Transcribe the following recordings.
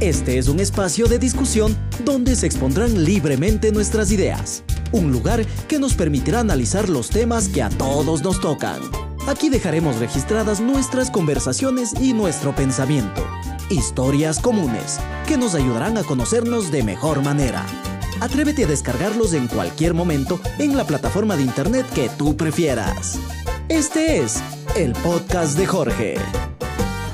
Este es un espacio de discusión donde se expondrán libremente nuestras ideas. Un lugar que nos permitirá analizar los temas que a todos nos tocan. Aquí dejaremos registradas nuestras conversaciones y nuestro pensamiento. Historias comunes que nos ayudarán a conocernos de mejor manera. Atrévete a descargarlos en cualquier momento en la plataforma de internet que tú prefieras. Este es el podcast de Jorge.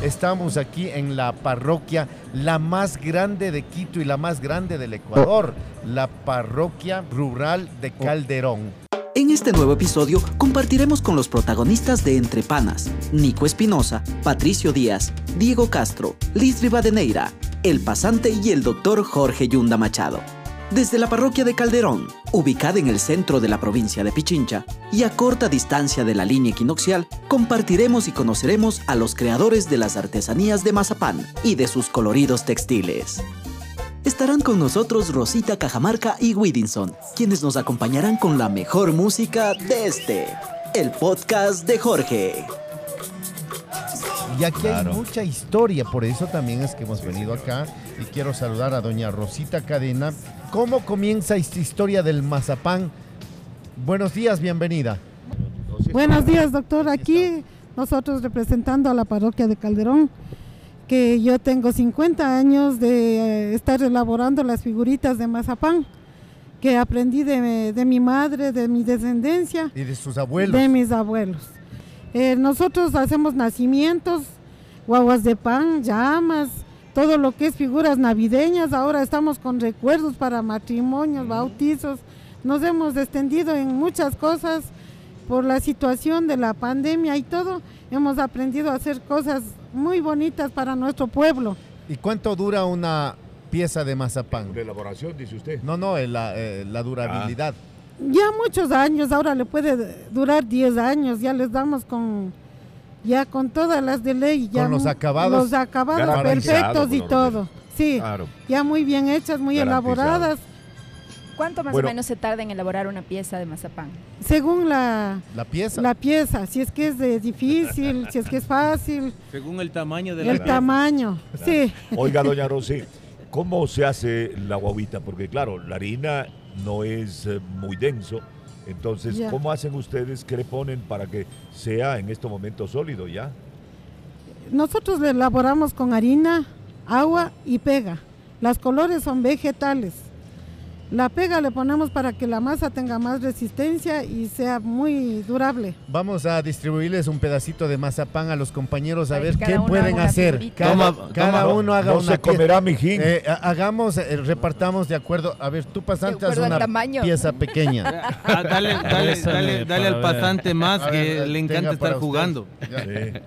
Estamos aquí en la parroquia, la más grande de Quito y la más grande del Ecuador, la parroquia rural de Calderón. En este nuevo episodio compartiremos con los protagonistas de Entre Panas, Nico Espinosa, Patricio Díaz, Diego Castro, Liz Rivadeneira, El Pasante y el doctor Jorge Yunda Machado desde la parroquia de Calderón, ubicada en el centro de la provincia de Pichincha y a corta distancia de la línea equinoccial, compartiremos y conoceremos a los creadores de las artesanías de Mazapán y de sus coloridos textiles. Estarán con nosotros Rosita Cajamarca y Widinson, quienes nos acompañarán con la mejor música de este, el podcast de Jorge. Y aquí hay mucha historia, por eso también es que hemos venido acá y quiero saludar a doña Rosita Cadena. ¿Cómo comienza esta historia del mazapán? Buenos días, bienvenida. Buenos días, doctor. Aquí nosotros representando a la parroquia de Calderón, que yo tengo 50 años de eh, estar elaborando las figuritas de mazapán que aprendí de, mi madre, de mi descendencia. Y de sus abuelos. De mis abuelos. Eh, nosotros hacemos nacimientos, guaguas de pan, llamas, todo lo que es figuras navideñas. Ahora estamos con recuerdos para matrimonios, bautizos. Nos hemos extendido en muchas cosas por la situación de la pandemia y todo. Hemos aprendido a hacer cosas muy bonitas para nuestro pueblo. ¿Y cuánto dura una pieza de mazapán? De elaboración, dice usted. No, no, la, eh, la durabilidad. Ya muchos años, ahora le puede durar 10 años, ya les damos con ya con todas las de ley, ya con los acabados, los acabados perfectos y todo. Sí, ya muy bien hechas, muy elaboradas. ¿Cuánto más o menos se tarda en elaborar una pieza de mazapán? Según la, la pieza. La pieza, si es que es de difícil, si es que es fácil. Según el tamaño de la El tamaño, sí. Oiga, doña Rosy, ¿cómo se hace la guaguita? Porque claro, la harina no es eh, muy denso. Entonces, ¿cómo hacen ustedes? ¿Qué le ponen para que sea en este momento sólido ya? Nosotros le elaboramos con harina, agua y pega. Las colores son vegetales. La pega le ponemos para que la masa tenga más resistencia y sea muy durable. Vamos a distribuirles un pedacito de mazapán a los compañeros a ver qué pueden hacer. Cada, uno haga no una se comerá mijín. Eh, hagamos, eh, repartamos de acuerdo. A ver, tú pasante haz una pieza pequeña. Ah, dale, dale, dale, al pasante más que le encanta estar jugando.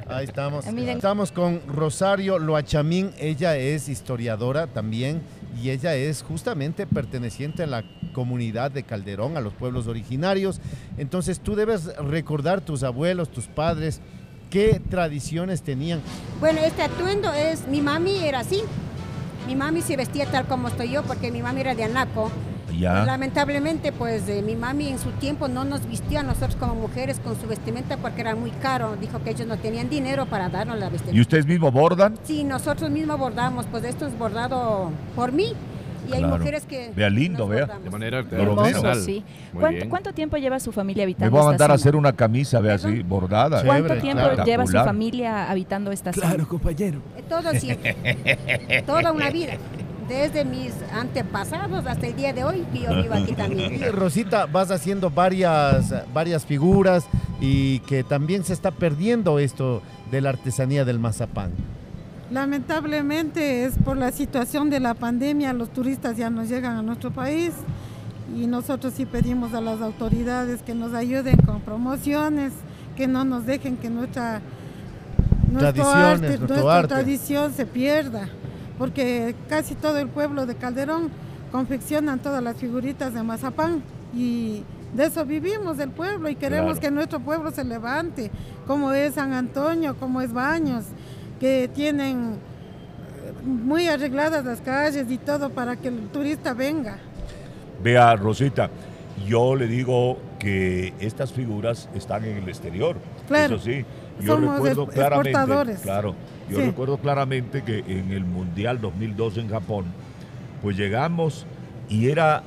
Ahí estamos. Estamos con Rosario Loachamín. Ella es historiadora también y ella es justamente perteneciente a la comunidad de Calderón, a los pueblos originarios. Entonces tú debes recordar tus abuelos, tus padres, qué tradiciones tenían. Bueno, este atuendo es, mi mami era así. Mi mami se vestía tal como estoy yo porque mi mami era de Anaco. Ya. Lamentablemente, pues mi mami en su tiempo no nos vistió a nosotros como mujeres con su vestimenta porque era muy caro. Dijo que ellos no tenían dinero para darnos la vestimenta. ¿Y ustedes mismos bordan? Sí, nosotros mismos bordamos. Pues esto es bordado por mí. Y hay mujeres que. Vea lindo, vea. De manera Hermoso, sí. ¿Cuánto, ¿Cuánto, tiempo lleva su familia habitando? Me voy a mandar a hacer una camisa, vea así, bordada. ¿Cuánto tiempo lleva su familia habitando esta zona? Claro, compañero. Eh, todo siempre. Toda una vida desde mis antepasados hasta el día de hoy que yo vivo aquí también. Rosita, vas haciendo varias, varias figuras y que también se está perdiendo esto de la artesanía del mazapán. Lamentablemente es por la situación de la pandemia, los turistas ya no llegan a nuestro país y nosotros sí pedimos a las autoridades que nos ayuden con promociones, que no nos dejen que nuestra, nuestra tradición se pierda porque casi todo el pueblo de Calderón confeccionan todas las figuritas de mazapán y de eso vivimos el pueblo y queremos que nuestro pueblo se levante, como es San Antonio, como es Baños, que tienen eh, muy arregladas las calles y todo para que el turista venga. Vea, Rosita, yo le digo que estas figuras están en el exterior. Claro. Eso sí, yo Somos recuerdo claramente, claro, Yo recuerdo claramente que en el Mundial 2002 en Japón, pues llegamos y era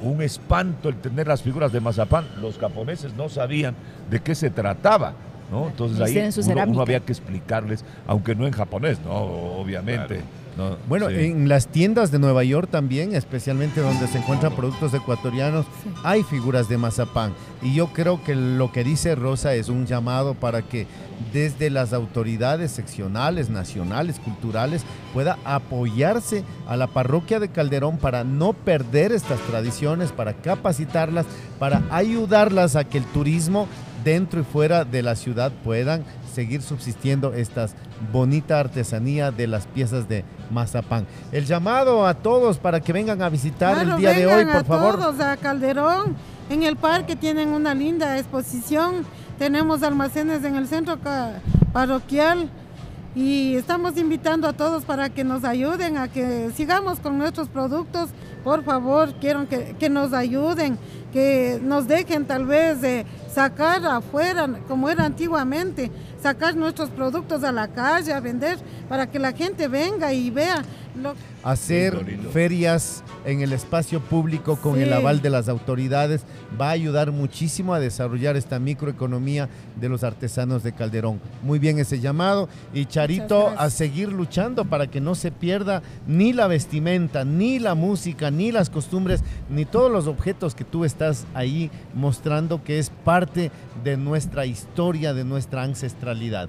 un espanto el tener las figuras de mazapán. Los japoneses no sabían de qué se trataba. ¿no? Entonces ahí uno, había que explicarles, aunque no en japonés, ¿no? Obviamente bueno, en las tiendas de Nueva York también, especialmente donde se encuentran productos ecuatorianos, hay figuras de mazapán. Y yo creo que lo que dice Rosa es un llamado para que desde las autoridades seccionales, nacionales, culturales, pueda apoyarse a la parroquia de Calderón para no perder estas tradiciones, para capacitarlas, para ayudarlas a que el turismo dentro y fuera de la ciudad puedan seguir subsistiendo esta bonita artesanía de las piezas de mazapán. El llamado a todos para que vengan a visitar el día de hoy, por a favor. Todos a Calderón, en el parque tienen una linda exposición. Tenemos almacenes en el centro parroquial y estamos invitando a todos para que nos ayuden a que sigamos con nuestros productos. Por favor, quiero que, que nos ayuden, que nos dejen tal vez de sacar afuera, como era antiguamente, sacar nuestros productos a la calle, a vender, para que la gente venga y vea. Hacer ferias en el espacio público con el aval de las autoridades va a ayudar muchísimo a desarrollar esta microeconomía de los artesanos de Calderón. Muy bien ese llamado y Charito a seguir luchando para que no se pierda ni la vestimenta, ni la música, ni las costumbres, ni todos los objetos que tú estás ahí mostrando que es parte de nuestra historia, de nuestra ancestralidad.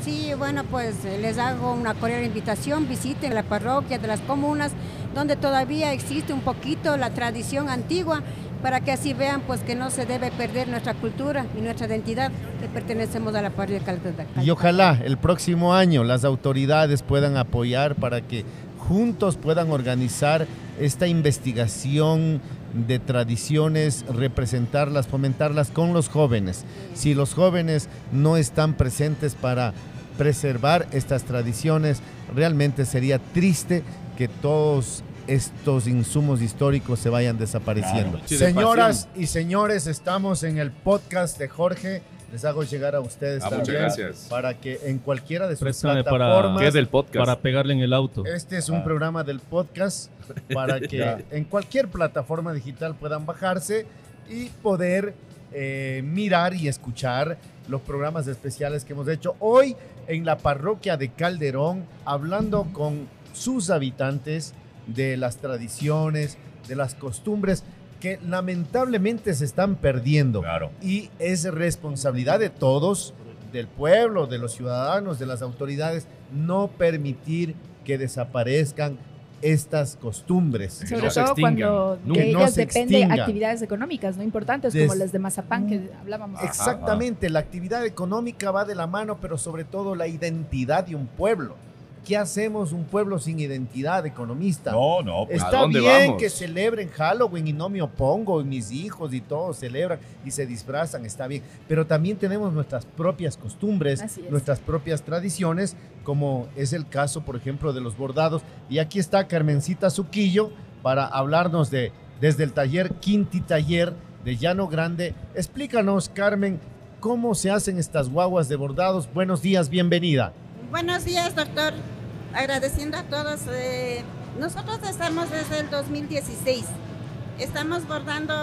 Sí, bueno, pues eh, les hago una cordial invitación, visiten la parroquia de las comunas, donde todavía existe un poquito la tradición antigua, para que así vean pues que no se debe perder nuestra cultura y nuestra identidad, que pertenecemos a la parroquia de Y ojalá el próximo año las autoridades puedan apoyar para que juntos puedan organizar esta investigación de tradiciones, representarlas, fomentarlas con los jóvenes. Si los jóvenes no están presentes para preservar estas tradiciones, realmente sería triste que todos estos insumos históricos se vayan desapareciendo. Señoras y señores, estamos en el podcast de Jorge les hago llegar a ustedes ah, también para que en cualquiera de sus plataformas para, del podcast? para pegarle en el auto. Este es un ah. programa del podcast para que en cualquier plataforma digital puedan bajarse y poder eh, mirar y escuchar los programas especiales que hemos hecho hoy en la parroquia de Calderón, hablando con sus habitantes de las tradiciones, de las costumbres que lamentablemente se están perdiendo. Y es responsabilidad de todos, del pueblo, de los ciudadanos, de las autoridades, no permitir que desaparezcan estas costumbres. Sobre todo cuando de ellas dependen actividades económicas no importantes como las de Mazapán que hablábamos. Exactamente, la actividad económica va de la mano, pero sobre todo la identidad de un pueblo. ¿Qué hacemos un pueblo sin identidad economista? No, no, pues, Está bien que celebren Halloween y no me opongo, y mis hijos y todos celebran y se disfrazan, está bien. Pero también tenemos nuestras propias costumbres, nuestras propias tradiciones, como es el caso, por ejemplo, de los bordados. Y aquí está Carmencita Suquillo para hablarnos de desde el taller Quinti Taller de Llano Grande. Explícanos, Carmen, cómo se hacen estas guaguas de bordados. Buenos días, bienvenida. Buenos días, doctor agradeciendo a todos. Eh, nosotros estamos desde el 2016. Estamos bordando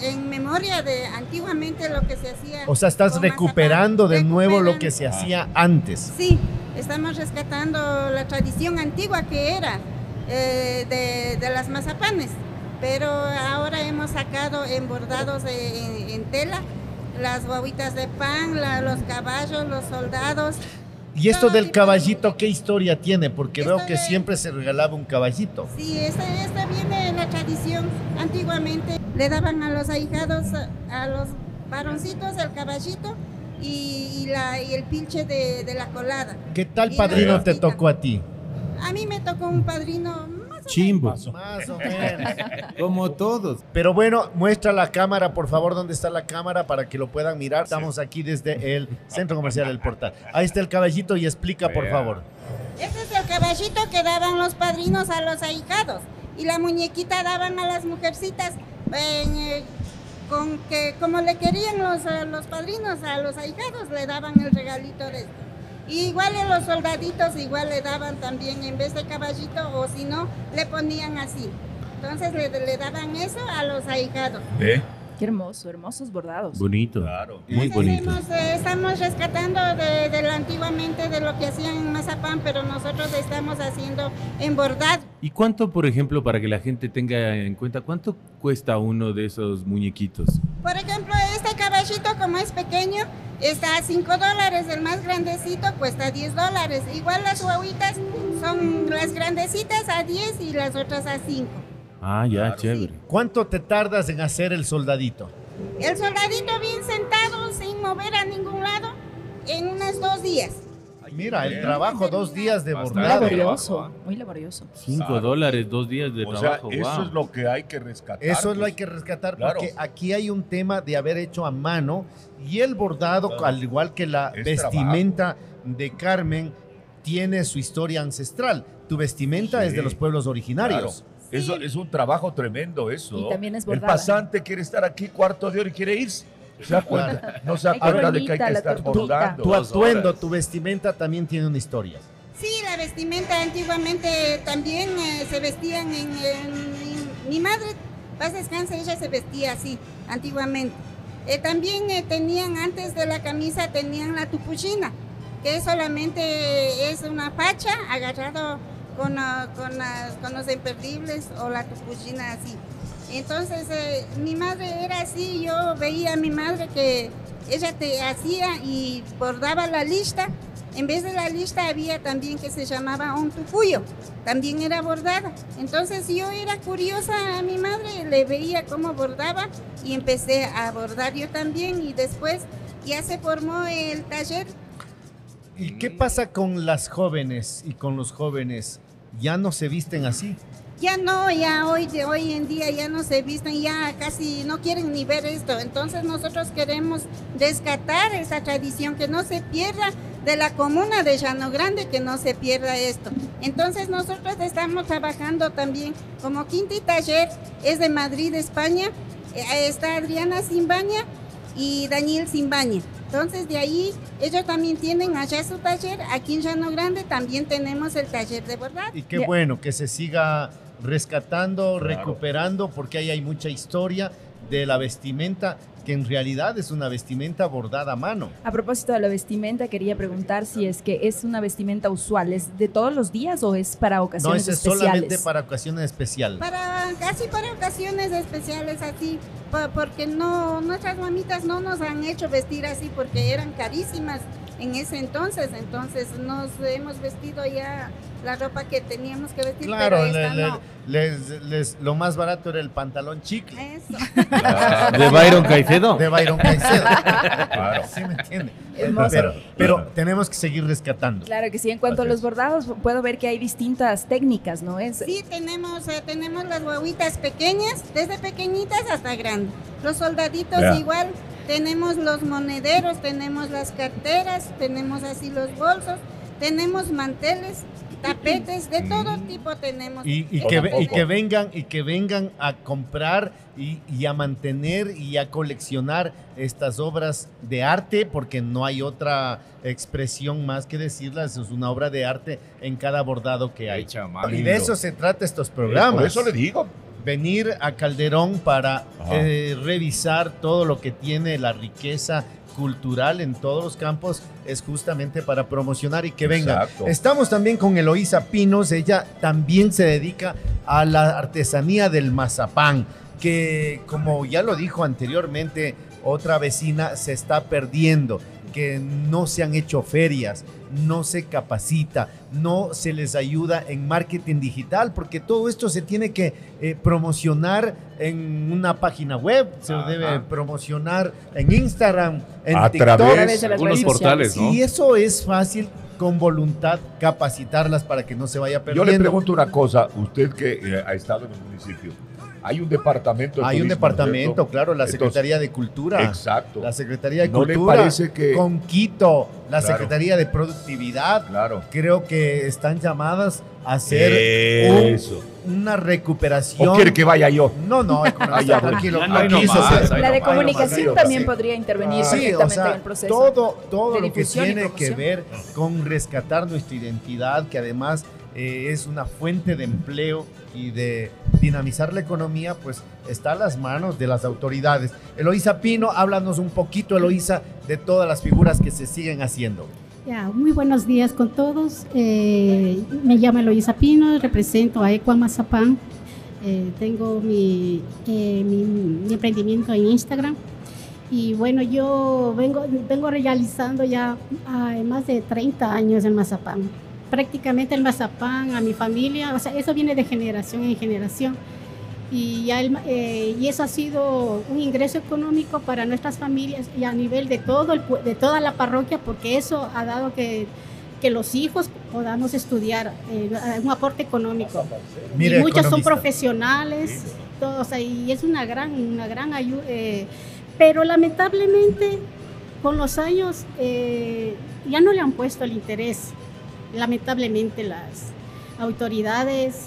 en memoria de antiguamente lo que se hacía. O sea, estás recuperando de nuevo lo que se hacía antes. Sí, estamos rescatando la tradición antigua que era eh, de, las mazapanes. Pero ahora hemos sacado en bordados en, tela las guaguitas de pan, los caballos, los soldados. ¿Y esto del caballito qué historia tiene? Porque veo que siempre se regalaba un caballito. Sí, esta, viene en la tradición. Antiguamente le daban a los ahijados, a los varoncitos el caballito y, la, y el pinche de, la colada. ¿Qué tal padrino te tocó a ti? A mí me tocó un padrino Chimbo. Más o menos. Como todos. Pero bueno, muestra la cámara, por favor, dónde está la cámara para que lo puedan mirar. Estamos aquí desde el Centro Comercial del Portal. Ahí está el caballito y explica, por favor. Este es el caballito que daban los padrinos a los ahijados. Y la muñequita daban a las mujercitas. Eh, con que como le querían los, los padrinos a los ahijados, le daban el regalito de esto. Igual a los soldaditos igual le daban también en vez de caballito o si no, le ponían así. Entonces le, daban eso a los ahijados. Qué hermoso, hermosos bordados. Bonito. Claro. Muy bonito. Eh, estamos rescatando de, lo antiguamente de lo que hacían en Mazapán, pero nosotros estamos haciendo en bordado. ¿Y cuánto, por ejemplo, para que la gente tenga en cuenta, cuánto cuesta uno de esos muñequitos? Por ejemplo, caballito, como es pequeño, está a 5 dólares. El más grandecito cuesta 10 dólares. Igual las guaguitas son las grandecitas a 10 y las otras a 5. Ah, ya, chévere. ¿Cuánto te tardas en hacer el soldadito? El soldadito bien sentado, sin mover a ningún lado, en unos dos días. Mira, el trabajo, dos días de bordado. Muy laborioso, muy laborioso. Cinco dólares, dos días de trabajo. eso es lo que hay que rescatar. Eso es lo pues. hay que rescatar porque aquí hay un tema de haber hecho a mano y el bordado, al igual que la vestimenta de Carmen, tiene su historia ancestral. Tu vestimenta es de los pueblos originarios. Eso es un trabajo tremendo eso. Y también es El pasante quiere estar aquí cuarto de hora y quiere irse. ¿Se da No se acuerda de que hay que estar bordando. Tu atuendo, tu vestimenta también tiene una historia. Sí, la vestimenta antiguamente también eh, se vestían en, Mi madre, paz descansa, ella se vestía así, antiguamente. Eh, también eh, tenían, antes de la camisa, tenían la tupuchina, que solamente es una facha agarrado con, ah, con, con los imperdibles o la tupuchina así. Entonces eh, mi madre era así, yo veía a mi madre que ella te hacía y bordaba la lista. En vez de la lista había también que se llamaba un tufuyo, también era bordada. Entonces yo era curiosa a mi madre, le veía cómo bordaba y empecé a bordar yo también y después ya se formó el taller. ¿Y qué pasa con las jóvenes y con los jóvenes? ¿Ya no se visten así? Ya no, ya hoy de hoy en día ya no se visten, ya casi no quieren ni ver esto. Entonces nosotros queremos rescatar esa tradición, que no se pierda de la comuna de Llano Grande, que no se pierda esto. Entonces nosotros estamos trabajando también como Quinti Taller, es de Madrid, España. Eh, está Adriana Simbaña y Daniel Simbaña. Entonces de ahí ellos también tienen allá su taller, aquí en Llano Grande también tenemos el taller de verdad. Y qué bueno que se siga rescatando, recuperando, porque ahí hay mucha historia de la vestimenta que en realidad es una vestimenta bordada a mano. A propósito de la vestimenta, quería preguntar si es que es una vestimenta usual, ¿es de todos los días o es para ocasiones especiales? No, es solamente para ocasiones especiales. Para, casi para ocasiones especiales así, porque no, nuestras mamitas no nos han hecho vestir así porque eran carísimas en ese entonces, entonces nos hemos vestido ya la ropa que teníamos que vestir. Claro, les, lo más barato era el pantalón chicle. Eso. ¿De Byron Caicedo? De Byron Caicedo. claro. Sí me entiende. Pero, pero, tenemos que seguir rescatando. Claro que sí. En cuanto a los bordados, puedo ver que hay distintas técnicas, ¿no? Es... Sí, tenemos, eh, tenemos las guaguitas pequeñas, desde pequeñitas hasta grandes. Los soldaditos igual tenemos los monederos, tenemos las carteras, tenemos así los bolsos, tenemos manteles, tapetes, de todo mm. tipo tenemos. Y, que, que, vengan y que vengan a comprar y, y, a mantener y a coleccionar estas obras de arte, porque no hay otra expresión más que decirlas, es una obra de arte en cada bordado que hay. Y de eso se trata estos programas. Por eso le digo venir a Calderón para eh, revisar todo lo que tiene la riqueza cultural en todos los campos es justamente para promocionar y que venga. Estamos también con Eloísa Pinos, ella también se dedica a la artesanía del mazapán, que como ya lo dijo anteriormente otra vecina, se está perdiendo que no se han hecho ferias, no se capacita, no se les ayuda en marketing digital, porque todo esto se tiene que eh, promocionar en una página web, se debe promocionar en Instagram, en a TikTok, través de los portales, ¿no? Y eso es fácil con voluntad capacitarlas para que no se vaya perdiendo. Yo le pregunto una cosa, usted que eh, ha estado en el municipio, hay un departamento. hay un departamento, claro, la Secretaría de Cultura. Exacto. La Secretaría de Cultura. parece que con Quito, la Secretaría de Productividad. Claro. Creo que están llamadas a hacer una recuperación. ¿O quiere que vaya yo? No, no, tranquilo. la de comunicación también podría intervenir sí, o sea, en el proceso. Todo, todo lo que tiene que ver con rescatar nuestra identidad, que además eh, es una fuente de empleo y de dinamizar la economía, pues está a las manos de las autoridades. Eloísa Pino, háblanos un poquito, Eloísa, de todas las figuras que se siguen haciendo. Muy buenos días con todos. Eh, me llamo Eloísa Pino, represento a Equa Mazapán. Eh, tengo mi, mi, emprendimiento en Instagram. Y bueno, yo vengo, realizando ya más de 30 años en Mazapán prácticamente el mazapán a mi familia, o sea, eso viene de generación en generación. Y, ya eh, y eso ha sido un ingreso económico para nuestras familias y a nivel de, todo el, de toda la parroquia, porque eso ha dado que, que los hijos podamos estudiar, eh, un aporte económico. y muchos son profesionales, todos, y es una gran, una gran ayuda. Eh, pero lamentablemente, con los años, ya no le han puesto el interés lamentablemente las autoridades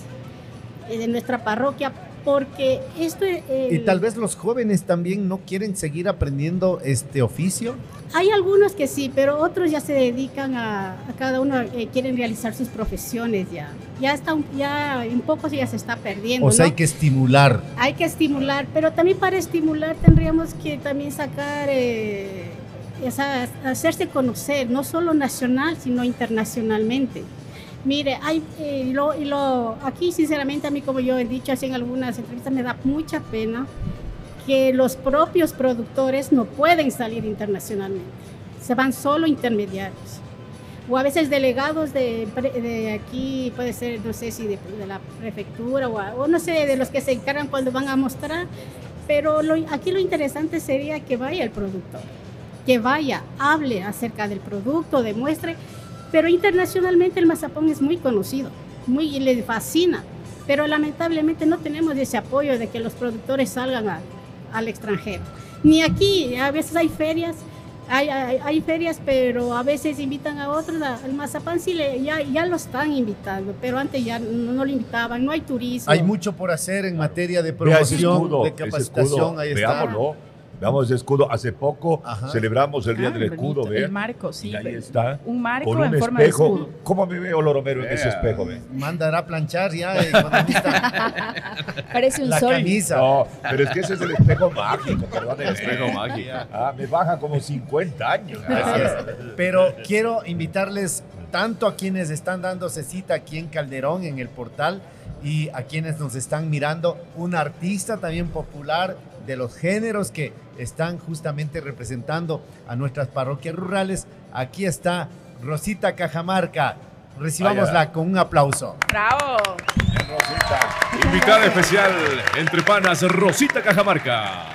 eh, de nuestra parroquia porque esto y tal vez los jóvenes también no quieren seguir aprendiendo este oficio. Hay algunos que sí pero otros ya se dedican a, cada uno eh, quieren realizar sus profesiones ya. Ya está ya un poco ya se está perdiendo o sea hay que estimular. Hay que estimular pero también para estimular tendríamos que también sacar eh, es hacerse conocer, no solo nacional, sino internacionalmente. Mire, hay, eh, lo, lo, aquí sinceramente a mí, como yo he dicho así en algunas entrevistas, me da mucha pena que los propios productores no pueden salir internacionalmente. Se van solo intermediarios. O a veces delegados de, de aquí, puede ser, no sé si de, la prefectura o, o, no sé, de los que se encargan cuando van a mostrar. Pero lo, aquí lo interesante sería que vaya el productor que vaya, hable acerca del producto, demuestre, pero internacionalmente el mazapán es muy conocido, muy le fascina, pero lamentablemente no tenemos ese apoyo de que los productores salgan al extranjero. Ni aquí, a veces hay ferias, hay, hay, ferias, pero a veces invitan a otros. El mazapán sí le, ya, ya lo están invitando, pero antes ya no, lo invitaban, no hay turismo. Hay mucho por hacer en materia de promoción, de capacitación, ahí está. Veamos ese escudo. Hace poco celebramos el Día ah, del Escudo. Vea. El marco, sí. Y ahí está. Un marco con un en forma espejo. de escudo. ¿Cómo me veo, Loromero, en ese espejo? Ve? Mandará a planchar ya. Eh, Parece un la sol. camisa. No, pero es que ese es el espejo mágico, perdón. El espejo mágico. Ah, me baja como 50 años. Pero quiero invitarles tanto a quienes están dándose cita aquí en Calderón, en el portal, y a quienes nos están mirando, un artista también popular de los géneros que están justamente representando a nuestras parroquias rurales. Aquí está Rosita Cajamarca. Recibámosla con un aplauso. ¡Bravo! Rosita. Invitada especial entre panas, Rosita Cajamarca.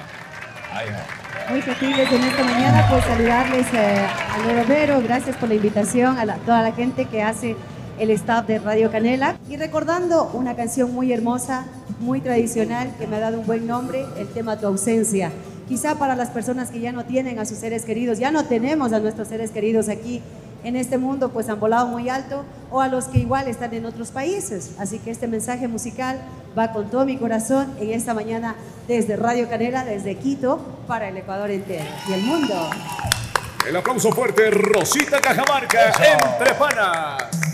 Muy felices en esta mañana por saludarles eh, al Romero. Gracias por la invitación a toda la gente que hace el staff de Radio Canela. Y recordando una canción muy hermosa, muy tradicional, que me ha dado un buen nombre, el tema Tu ausencia. Quizá para las personas que ya no tienen a sus seres queridos, ya no tenemos a nuestros seres queridos aquí en este mundo, pues han volado muy alto, o a los que igual están en otros países. Así que este mensaje musical va con todo mi corazón en esta mañana desde Radio Canela, desde Quito, para el Ecuador entero y el mundo. El aplauso fuerte, Rosita Cajamarca, entre panas.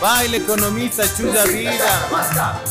Baile economista, chulla vida.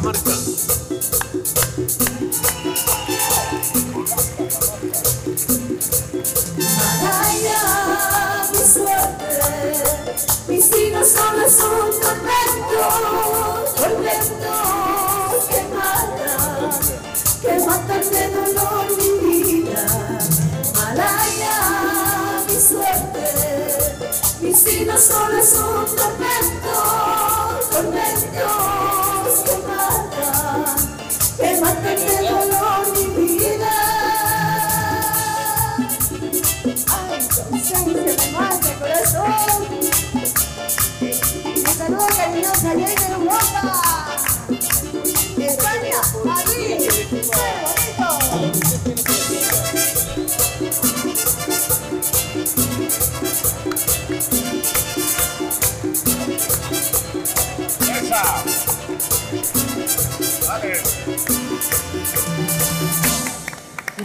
Cajamarca. Maraya, mi suerte, mis hijos solo es un tormento, tormento que mata, que mata de dolor mi vida. Malaya, mi suerte, mis hijos solo es un tormento,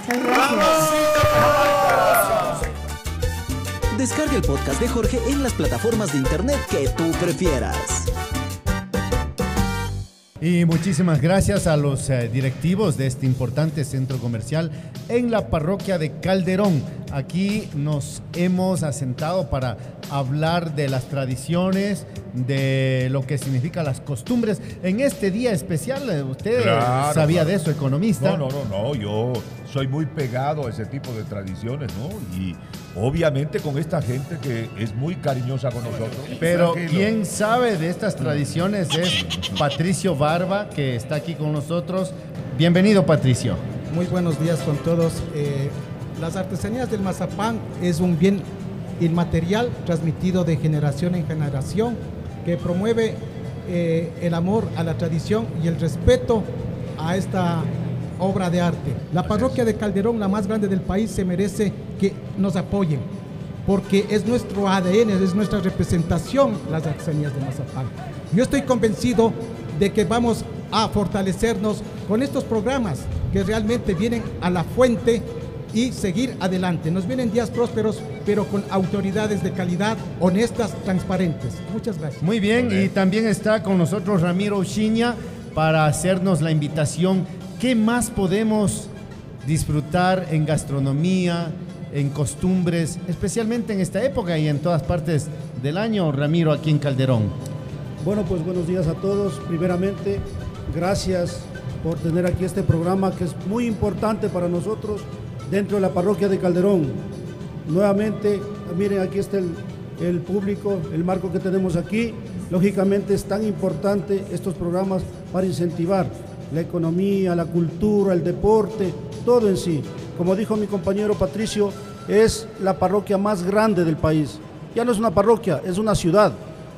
Muchas gracias. Descarga el podcast de Jorge en las plataformas de internet que tú prefieras. Y muchísimas gracias a los eh, directivos de este importante centro comercial en la parroquia de Calderón. Aquí nos hemos asentado para hablar de las tradiciones, de lo que significa las costumbres. En este día especial, usted Claro, sabía claro. de eso, economista. No, no, no, no. Yo soy muy pegado a ese tipo de tradiciones, ¿no? Y obviamente con esta gente que es muy cariñosa con nosotros. Pero Tranquilo. quien sabe de estas tradiciones es Patricio Barba, que está aquí con nosotros. Bienvenido, Patricio. Muy buenos días con todos. Eh, las artesanías del mazapán es un bien inmaterial transmitido de generación en generación que promueve eh, el amor a la tradición y el respeto a esta obra de arte. La parroquia de Calderón, la más grande del país, se merece que nos apoyen porque es nuestro ADN, es nuestra representación las artesanías de Mazapán. Yo estoy convencido de que vamos a fortalecernos con estos programas que realmente vienen a la fuente y seguir adelante. Nos vienen días prósperos, pero con autoridades de calidad, honestas, transparentes. Muchas gracias. Muy bien, y también está con nosotros Ramiro Uchiña para hacernos la invitación. ¿Qué más podemos disfrutar en gastronomía, en costumbres, especialmente en esta época y en todas partes del año, Ramiro, aquí en Calderón? Bueno, pues buenos días a todos. Primeramente, gracias por tener aquí este programa que es muy importante para nosotros dentro de la parroquia de Calderón. Nuevamente, miren, aquí está el, público, el marco que tenemos aquí. Lógicamente es tan importante estos programas para incentivar la economía, la cultura, el deporte, todo en sí. Como dijo mi compañero Patricio, es la parroquia más grande del país. Ya no es una parroquia, es una ciudad.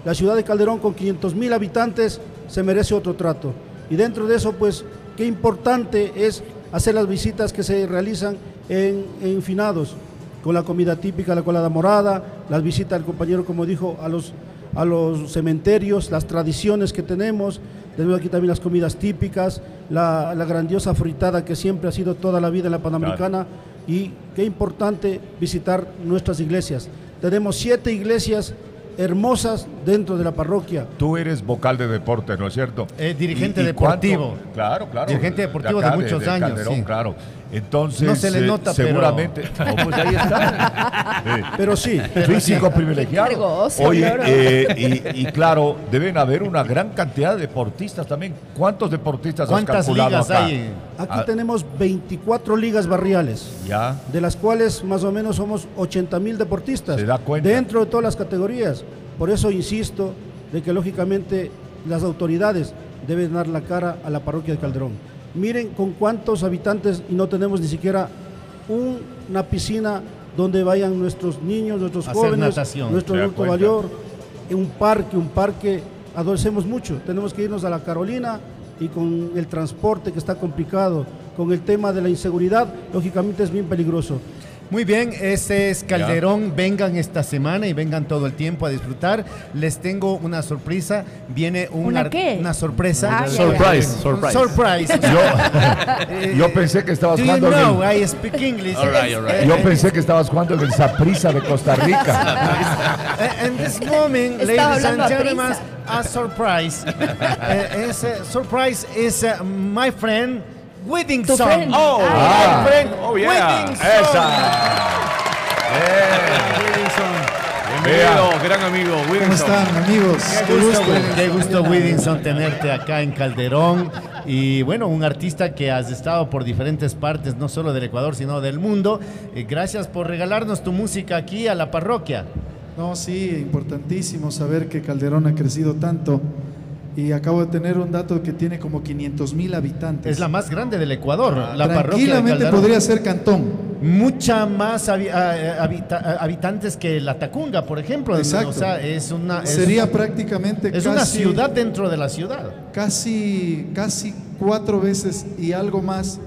La ciudad de Calderón con 500 mil habitantes se merece otro trato. Y dentro de eso, pues, qué importante es hacer las visitas que se realizan en, en finados, con la comida típica, la colada morada, las visitas al compañero, como dijo, a los, a los cementerios, las tradiciones que tenemos, tenemos aquí también las comidas típicas, la, la grandiosa fritada que siempre ha sido toda la vida en la Panamericana y qué importante visitar nuestras iglesias. Tenemos siete iglesias hermosas dentro de la parroquia. Tú eres vocal de deporte, ¿no es cierto? Eh, dirigente deportivo. Claro, claro. Dirigente deportivo de, muchos años. Calderón, claro. Entonces, no se le eh, nota, seguramente. Pero... No, pues ahí está. Pero sí. Físico privilegiado. Oye, eh, y, y, claro, deben haber una gran cantidad de deportistas también. ¿Cuántos deportistas has calculado ligas acá? hay? Aquí Ah. tenemos 24 ligas barriales. Ya. de las cuales más o menos somos 80 mil deportistas Se da cuenta. dentro de todas las categorías. Por eso insisto de que lógicamente las autoridades deben dar la cara a la parroquia de Calderón. Miren con cuántos habitantes y no tenemos ni siquiera un- una piscina donde vayan nuestros niños, nuestros Hacer jóvenes, natación. nuestro adulto mayor, en un parque, un parque, adolecemos mucho. Tenemos que irnos a la Carolina y con el transporte que está complicado, con el tema de la inseguridad, lógicamente es bien peligroso. Muy bien, ese es Calderón. Vengan esta semana y vengan todo el tiempo a disfrutar. Les tengo una sorpresa. Viene un ¿Una qué? una sorpresa. Ah, Surprise, surprise. surprise. Yo, yo pensé que estabas Do you jugando en know el- I speak English? All right, all right. Yo pensé que estabas jugando en el Saprissa de Costa Rica. eh, And this moment, Estaba ladies and a gentlemen, prisa. a surprise. Ese surprise is uh, my friend Tu friend. Oh, Ah, my friend Oh, yeah. Whittington. Bienvenido, gran amigo. ¿Cómo están, amigos? Qué gusto, qué gusto, Whittington, tenerte acá en Calderón. Y bueno, un artista que has estado por diferentes partes, no solo del Ecuador, sino del mundo. Eh, gracias por regalarnos tu música aquí a la parroquia. No, sí, importantísimo saber que Calderón ha crecido tanto. Y acabo de tener un dato que tiene como 500 mil habitantes. Es la más grande del Ecuador, la parroquia de Tranquilamente podría ser cantón. Mucha más habi- ah, habita- habitantes que la Tacunga, por ejemplo. Exacto. O sea, es una, es- Sería prácticamente es casi, una ciudad dentro de la ciudad. Casi, casi cuatro veces y algo más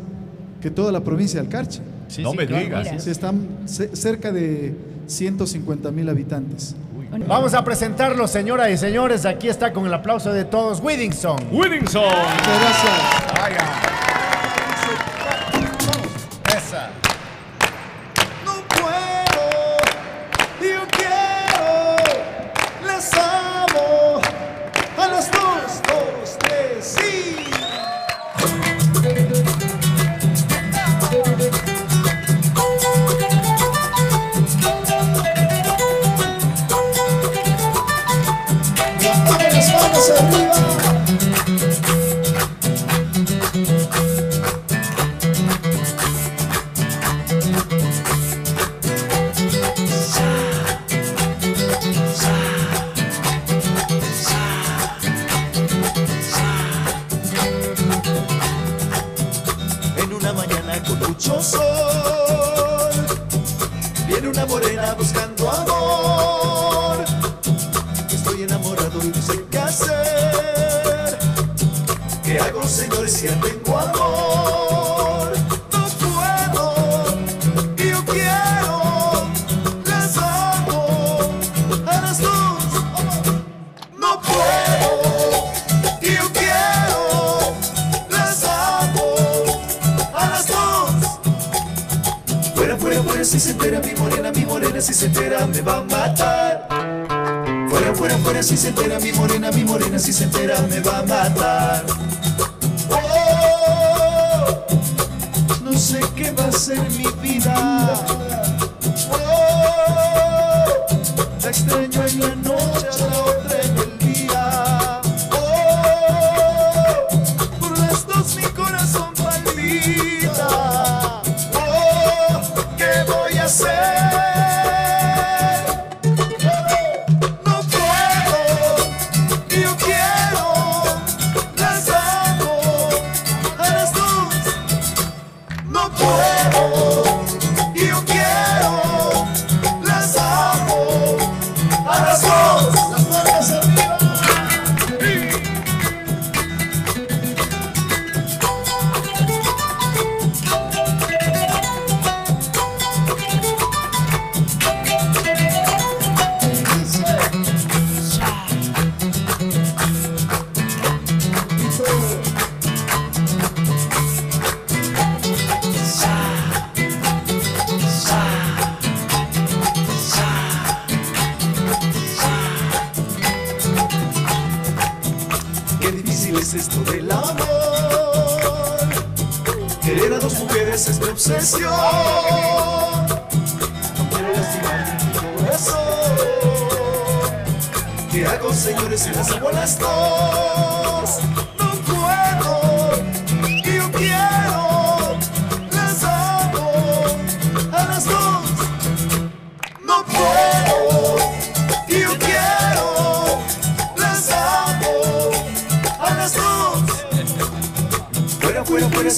que toda la provincia del Carche. Sí, No sí, me claro. digas. Mira. Se están ce- cerca de 150 mil habitantes. Vamos a presentarlo, señoras y señores. Aquí está con el aplauso de todos, Whittington. Wilson. Muchas gracias. Enamorado y no sé qué hacer. ¿Qué hago, señores, si ya tengo amor? No puedo, yo quiero, las amo a las dos. No puedo, yo quiero, las amo a las dos. Fuera, fuera, fuera, si se entera mi morena, mi morena, si se entera me va a matar. Si se entera mi morena, mi morena, si se entera me va a matar. Oh, no sé qué va a ser mi vida.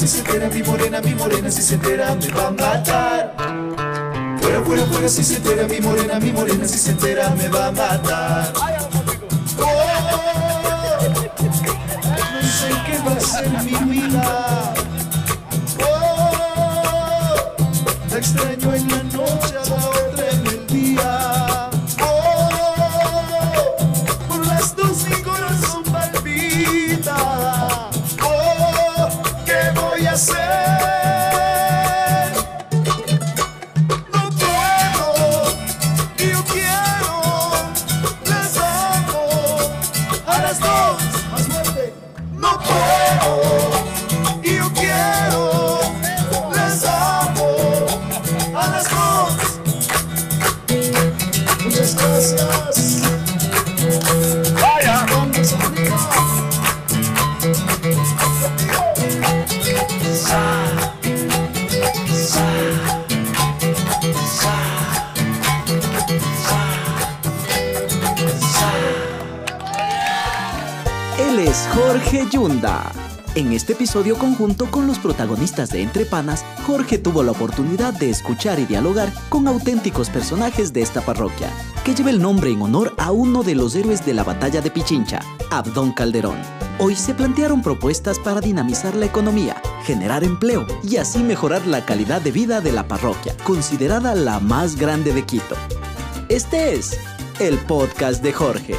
Si se entera mi morena, mi morena, si se entera me va a matar. Fuera, fuera, fuera, si se entera mi morena, mi morena, si se entera me va a matar. Mi vida. En este episodio conjunto con los protagonistas de Entre Panas, Jorge tuvo la oportunidad de escuchar y dialogar con auténticos personajes de esta parroquia, que lleva el nombre en honor a uno de los héroes de la batalla de Pichincha, Abdón Calderón. Hoy se plantearon propuestas para dinamizar la economía, generar empleo y así mejorar la calidad de vida de la parroquia, considerada la más grande de Quito. Este es el podcast de Jorge.